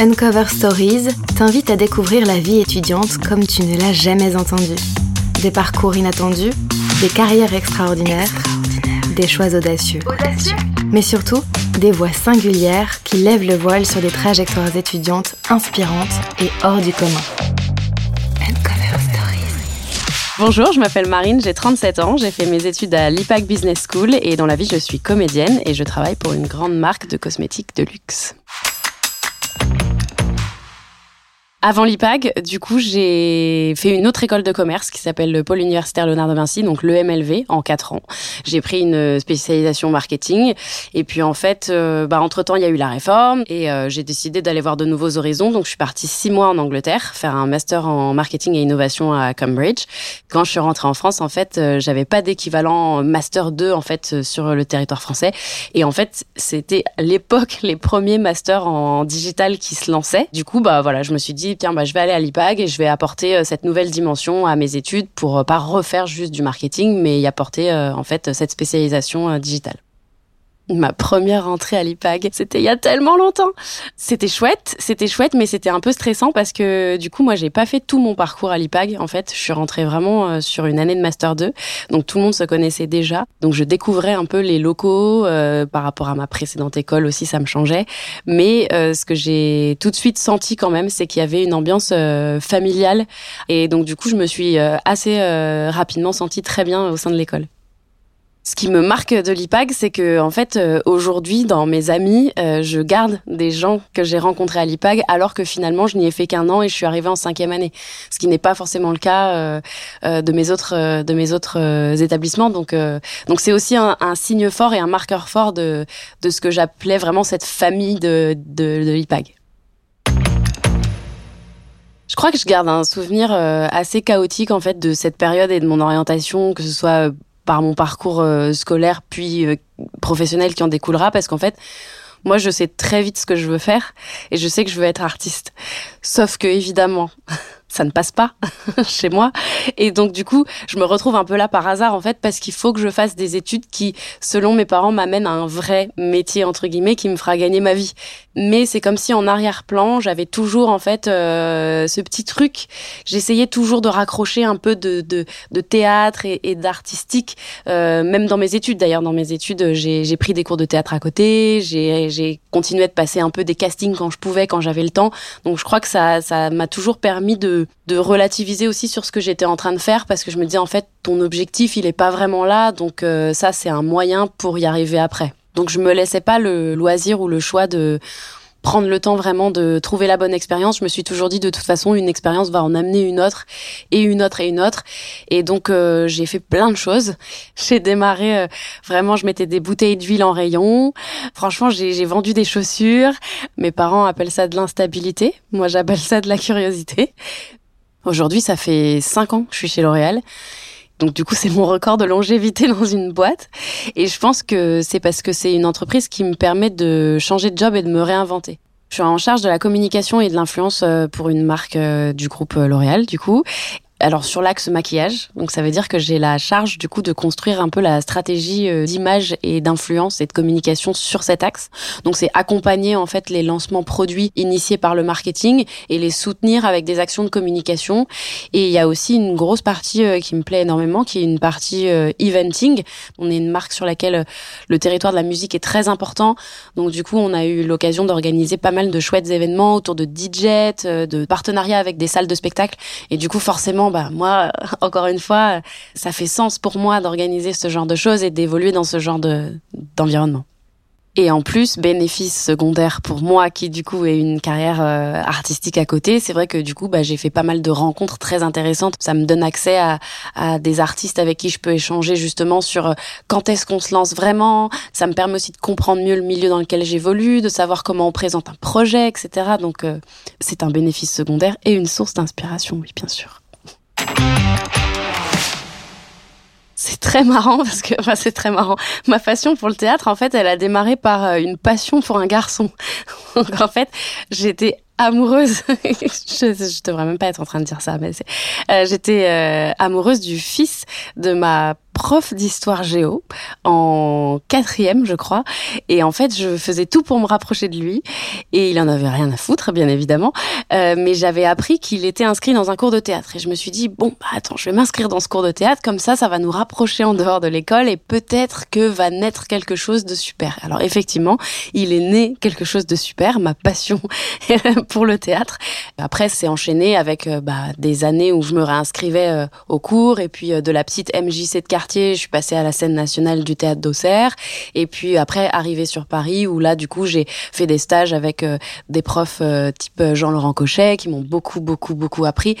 Uncover Stories t'invite à découvrir la vie étudiante comme tu ne l'as jamais entendue. Des parcours inattendus, des carrières extraordinaires, des choix audacieux. Mais surtout, des voix singulières qui lèvent le voile sur des trajectoires étudiantes inspirantes et hors du commun. Uncover Stories. Bonjour, je m'appelle Marine, j'ai 37 ans, j'ai fait mes études à l'IPAC Business School et dans la vie je suis comédienne et je travaille pour une grande marque de cosmétiques de luxe. Avant l'IPAG, du coup, j'ai fait une autre école de commerce qui s'appelle le Pôle universitaire Léonard de Vinci, donc l'EMLV, en quatre ans. J'ai pris une spécialisation marketing. Et puis, en fait, euh, bah, entre-temps, il y a eu la réforme et euh, j'ai décidé d'aller voir de nouveaux horizons. Donc, je suis partie six mois en Angleterre, faire un master en marketing et innovation à Cambridge. Quand je suis rentrée en France, en fait, euh, j'avais pas d'équivalent master 2, en fait, sur le territoire français. Et en fait, c'était l'époque, les premiers masters en digital qui se lançaient. Du coup, bah, voilà, je me suis dit, tiens, bah, je vais aller à l'IPAG et je vais apporter euh, cette nouvelle dimension à mes études pour euh, pas refaire juste du marketing, mais y apporter euh, en fait cette spécialisation digitale. Ma première entrée à l'IPAG, c'était il y a tellement longtemps. C'était chouette, c'était chouette, mais c'était un peu stressant parce que du coup, moi, j'ai pas fait tout mon parcours à l'IPAG. En fait, je suis rentrée vraiment euh, sur une année de master 2, donc tout le monde se connaissait déjà. Donc, je découvrais un peu les locaux euh, par rapport à ma précédente école aussi, ça me changeait. Mais euh, ce que j'ai tout de suite senti quand même, c'est qu'il y avait une ambiance familiale, et donc du coup, je me suis assez rapidement sentie très bien au sein de l'école. Ce qui me marque de l'IPAG, c'est que en fait euh, aujourd'hui dans mes amis, euh, je garde des gens que j'ai rencontrés à l'IPAG, alors que finalement je n'y ai fait qu'un an et je suis arrivée en cinquième année, ce qui n'est pas forcément le cas euh, de mes autres de mes autres établissements. Donc donc c'est aussi un, un, signe fort et un marqueur fort de de ce que j'appelais vraiment cette famille de de, de l'IPAG. Je crois que je garde un souvenir assez chaotique en fait de cette période et de mon orientation, que ce soit par mon parcours euh, scolaire puis euh, professionnel qui en découlera parce qu'en fait moi je sais très vite ce que je veux faire et je sais que je veux être artiste. Sauf que évidemment ça ne passe pas chez moi. Et donc, du coup, je me retrouve un peu là par hasard, en fait, parce qu'il faut que je fasse des études qui, selon mes parents, m'amènent à un vrai métier, entre guillemets, qui me fera gagner ma vie. Mais c'est comme si en arrière-plan, j'avais toujours, en fait, euh, ce petit truc. J'essayais toujours de raccrocher un peu de, de, de théâtre et, d'artistique, euh, même dans mes études. D'ailleurs, dans mes études, j'ai pris des cours de théâtre à côté, j'ai continué de passer un peu des castings quand je pouvais, quand j'avais le temps. Donc, je crois que ça m'a toujours permis de de, relativiser aussi sur ce que j'étais en train de faire parce que je me dis en fait ton objectif il est pas vraiment là donc euh, ça c'est un moyen pour y arriver après. Donc je me laissais pas le loisir ou le choix de prendre le temps vraiment de trouver la bonne expérience. Je me suis toujours dit de toute façon une expérience va en amener une autre et une autre et une autre. Et donc euh, j'ai fait plein de choses. J'ai démarré euh, vraiment, je mettais des bouteilles d'huile en rayon. Franchement, j'ai vendu des chaussures. Mes parents appellent ça de l'instabilité. Moi, j'appelle ça de la curiosité. Aujourd'hui, ça fait cinq ans que je suis chez L'Oréal donc du coup, c'est mon record de longévité dans une boîte. Et je pense que c'est parce que c'est une entreprise qui me permet de changer de job et de me réinventer. Je suis en charge de la communication et de l'influence euh, pour une marque euh, du groupe euh, L'Oréal, du coup alors sur l'axe maquillage, donc ça veut dire que j'ai la charge du coup de construire un peu la stratégie euh, d'image et d'influence et de communication sur cet axe. Donc c'est accompagner en fait les lancements produits initiés par le marketing et les soutenir avec des actions de communication. Et il y a aussi une grosse partie euh, qui me plaît énormément, qui est une partie euh, eventing. On est une marque sur laquelle le territoire de la musique est très important. Donc du coup on a eu l'occasion d'organiser pas mal de chouettes événements autour de DJ, de partenariats avec des salles de spectacle. Et du coup forcément bah moi, encore une fois, ça fait sens pour moi d'organiser ce genre de choses et d'évoluer dans ce genre de d'environnement. Et en plus, bénéfice secondaire pour moi qui du coup ai une carrière euh, artistique à côté, c'est vrai que du coup bah, j'ai fait pas mal de rencontres très intéressantes. Ça me donne accès à, à des artistes avec qui je peux échanger justement sur euh, quand est-ce qu'on se lance vraiment. Ça me permet aussi de comprendre mieux le milieu dans lequel j'évolue, de savoir comment on présente un projet, etc. Donc euh, c'est un bénéfice secondaire et une source d'inspiration, oui bien sûr. C'est très marrant parce que, enfin, c'est très marrant. Ma passion pour le théâtre, en fait, elle a démarré par euh, une passion pour un garçon. Donc, en fait, j'étais amoureuse. je, devrais même pas être en train de dire ça, mais euh, j'étais euh, amoureuse du fils de ma prof d'histoire géo en quatrième, je crois. Et en fait, je faisais tout pour me rapprocher de lui. Et il en avait rien à foutre, bien évidemment. Euh, mais j'avais appris qu'il était inscrit dans un cours de théâtre. Et je me suis dit, bon, bah, attends, je vais m'inscrire dans ce cours de théâtre. Comme ça, ça va nous rapprocher en dehors de l'école. Et peut-être que va naître quelque chose de super. Alors, effectivement, il est né quelque chose de super. Ma passion pour le théâtre. Après, c'est enchaîné avec euh, bah, des années où je me réinscrivais euh, au cours. Et puis, de la petite MJC de quartier je suis passée à la scène nationale du théâtre d'Auxerre et puis après arrivé sur Paris où là du coup j'ai fait des stages avec euh, des profs euh, type euh, Jean-Laurent Cochet qui m'ont beaucoup beaucoup beaucoup appris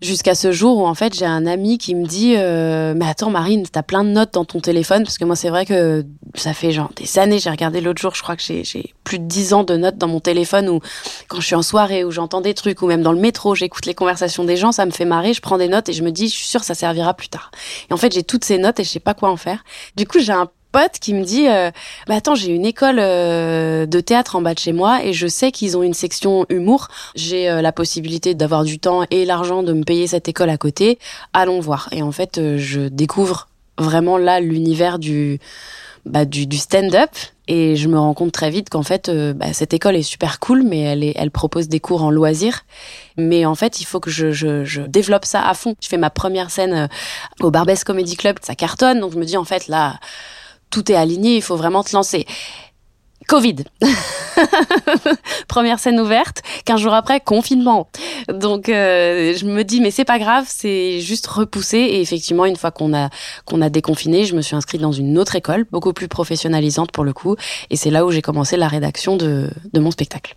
jusqu'à ce jour où en fait j'ai un ami qui me dit mais attends Marine t'as plein de notes dans ton téléphone parce que moi c'est vrai que ça fait genre des années j'ai regardé l'autre jour je crois que j'ai plus de 10 ans de notes dans mon téléphone où quand je suis en soirée où j'entends des trucs ou même dans le métro j'écoute les conversations des gens ça me fait marrer je prends des notes et je me dis je suis sûre ça servira plus tard. Et en fait j'ai toutes ces notes et je sais pas quoi en faire. Du coup, j'ai un pote qui me dit euh, bah attends j'ai une école euh, de théâtre en bas de chez moi et je sais qu'ils ont une section humour. J'ai euh, la possibilité d'avoir du temps et l'argent de me payer cette école à côté. Allons voir. Et en fait je découvre vraiment là l'univers du bah, du, du stand-up. Et je me rends compte très vite qu'en fait euh, bah, cette école est super cool mais elle est, elle propose des cours en loisirs mais en fait il faut que je, je, je développe ça à fond. Je fais ma première scène euh, au Barbès Comedy Club ça cartonne. Donc je me dis en fait là tout est aligné il faut vraiment te lancer Covid. Première scène ouverte, 15 jours après, confinement. Donc euh, je me dis mais c'est pas grave, c'est juste repoussé et effectivement une fois qu'on a qu'on a déconfiné, je me suis inscrite dans une autre école, beaucoup plus professionnalisante pour le coup et c'est là où j'ai commencé la rédaction de de mon spectacle.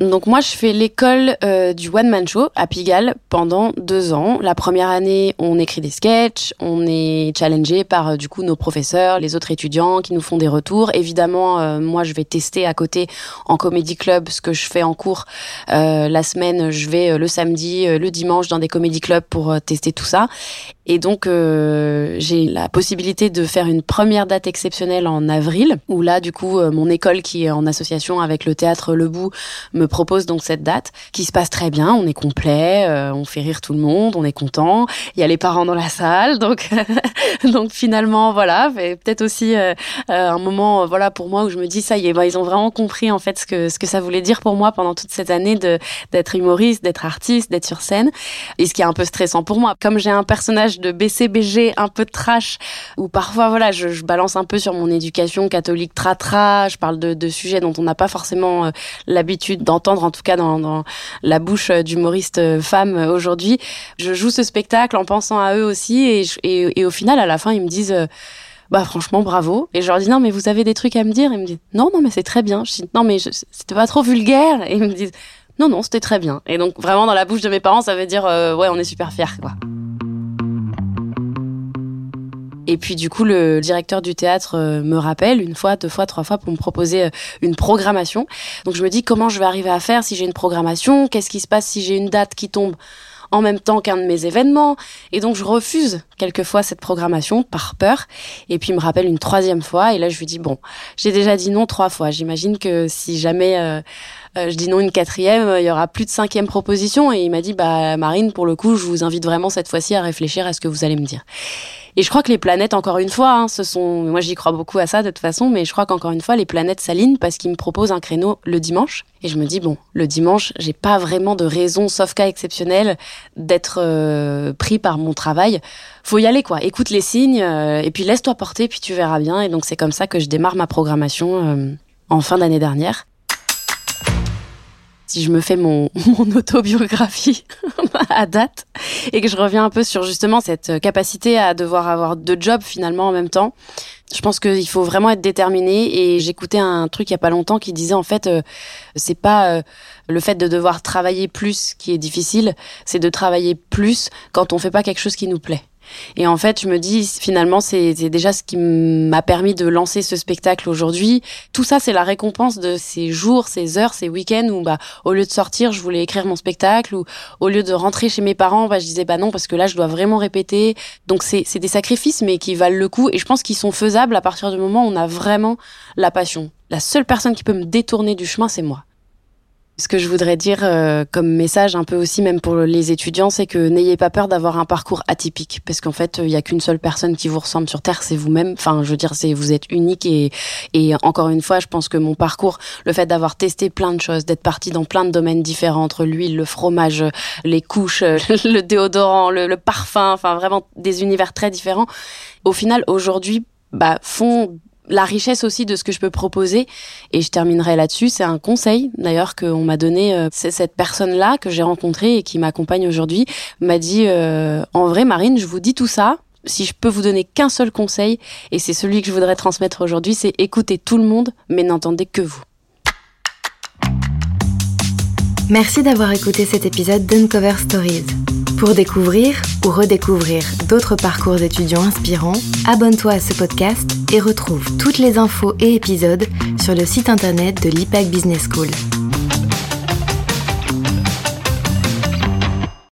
Donc moi, je fais l'école euh, du One Man Show à Pigalle pendant deux ans. La première année, on écrit des sketchs, on est challengé par euh, du coup nos professeurs, les autres étudiants qui nous font des retours. Évidemment, euh, moi, je vais tester à côté en comédie club ce que je fais en cours. la semaine, je vais le samedi, le dimanche dans des comédie clubs pour tester tout ça. Et donc, j'ai la possibilité de faire une première date exceptionnelle en avril, où là, du coup, mon école qui est en association avec le théâtre Le Bout me propose donc cette date qui se passe très bien. On est complet, euh, on fait rire tout le monde, on est content. Il y a les parents dans la salle, donc donc finalement voilà, peut-être aussi euh, euh, un moment voilà pour moi où je me dis ça y est, bah, ils ont vraiment compris en fait ce que ce que ça voulait dire pour moi pendant toute cette année de d'être humoriste, d'être artiste, d'être sur scène. Et ce qui est un peu stressant pour moi, comme j'ai un personnage de BCBG un peu trash où parfois voilà je, balance un peu sur mon éducation catholique tratra, je parle de, de sujets dont on n'a pas forcément l'habitude d'entendre entendre en tout cas dans, la bouche d'humoristes euh, femmes euh, aujourd'hui. Je joue ce spectacle en pensant à eux aussi et, et, au final à la fin ils me disent euh, bah franchement bravo et je leur dis non mais vous avez des trucs à me dire ils me disent non non mais c'est très bien je dis non mais c'était pas trop vulgaire et ils me disent non non c'était très bien et donc vraiment dans la bouche de mes parents ça veut dire ouais on est super fiers quoi. Et puis du coup, le directeur du théâtre euh, me rappelle une fois, deux fois, trois fois pour me proposer euh, une programmation. Donc je me dis comment je vais arriver à faire si j'ai une programmation, qu'est-ce qui se passe si j'ai une date qui tombe en même temps qu'un de mes événements? Et donc je refuse quelquefois cette programmation par peur. Et puis il me rappelle une troisième fois. Et là je lui dis bon, j'ai déjà dit non trois fois. J'imagine que si jamais euh, je dis non une quatrième, il y aura plus de cinquième proposition. Et il m'a dit bah Marine, pour le coup, je vous invite vraiment cette fois-ci à réfléchir à ce que vous allez me dire. Et je crois que les planètes, encore une fois, hein, ce sont, moi j'y crois beaucoup à ça de toute façon, mais je crois qu'encore une fois, les planètes s'alignent parce qu'ils me proposent un créneau le dimanche. Et je me dis, bon, le dimanche, j'ai pas vraiment de raison, sauf cas exceptionnel, d'être euh, pris par mon travail. Faut y aller, quoi. Écoute les signes, euh, et puis laisse-toi porter, puis tu verras bien. Et donc c'est comme ça que je démarre ma programmation euh, en fin d'année dernière si je me fais mon, mon autobiographie à date et que je reviens un peu sur justement cette capacité à devoir avoir deux jobs finalement en même temps, je pense qu'il faut vraiment être déterminé et j'écoutais un truc il y a pas longtemps qui disait en fait euh, c'est pas euh, le fait de devoir travailler plus qui est difficile, c'est de travailler plus quand on fait pas quelque chose qui nous plaît. Et en fait, je me dis, finalement, c'est déjà ce qui m'a permis de lancer ce spectacle aujourd'hui. Tout ça, c'est la récompense de ces jours, ces heures, ces week-ends où, bah, au lieu de sortir, je voulais écrire mon spectacle ou au lieu de rentrer chez mes parents, bah, je disais, bah non, parce que là, je dois vraiment répéter. Donc, c'est des sacrifices, mais qui valent le coup. Et je pense qu'ils sont faisables à partir du moment où on a vraiment la passion. La seule personne qui peut me détourner du chemin, c'est moi Ce que je voudrais dire euh, comme message un peu aussi même pour les étudiants, c'est que n'ayez pas peur d'avoir un parcours atypique parce qu'en fait, il y a qu'une seule personne qui vous ressemble sur terre, c'est vous-même. Enfin, je veux dire, c'est vous êtes unique et et encore une fois, je pense que mon parcours, le fait d'avoir testé plein de choses, d'être parti dans plein de domaines différents entre l'huile, le fromage, les couches, le déodorant, le, le parfum, enfin vraiment des univers très différents. Au final, aujourd'hui, bah font la richesse aussi de ce que je peux proposer. Et je terminerai là-dessus. C'est un conseil d'ailleurs qu'on m'a donné. Euh, c'est cette personne-là que j'ai rencontrée et qui m'accompagne aujourd'hui m'a dit euh, en vrai Marine, je vous dis tout ça. Si je peux vous donner qu'un seul conseil, et c'est celui que je voudrais transmettre aujourd'hui, c'est écouter tout le monde, mais n'entendez que vous. Merci d'avoir écouté cet épisode d'Uncover Stories. Pour découvrir ou redécouvrir d'autres parcours étudiants inspirants, abonne-toi à ce podcast et retrouve toutes les infos et épisodes sur le site internet de l'IPAC Business School.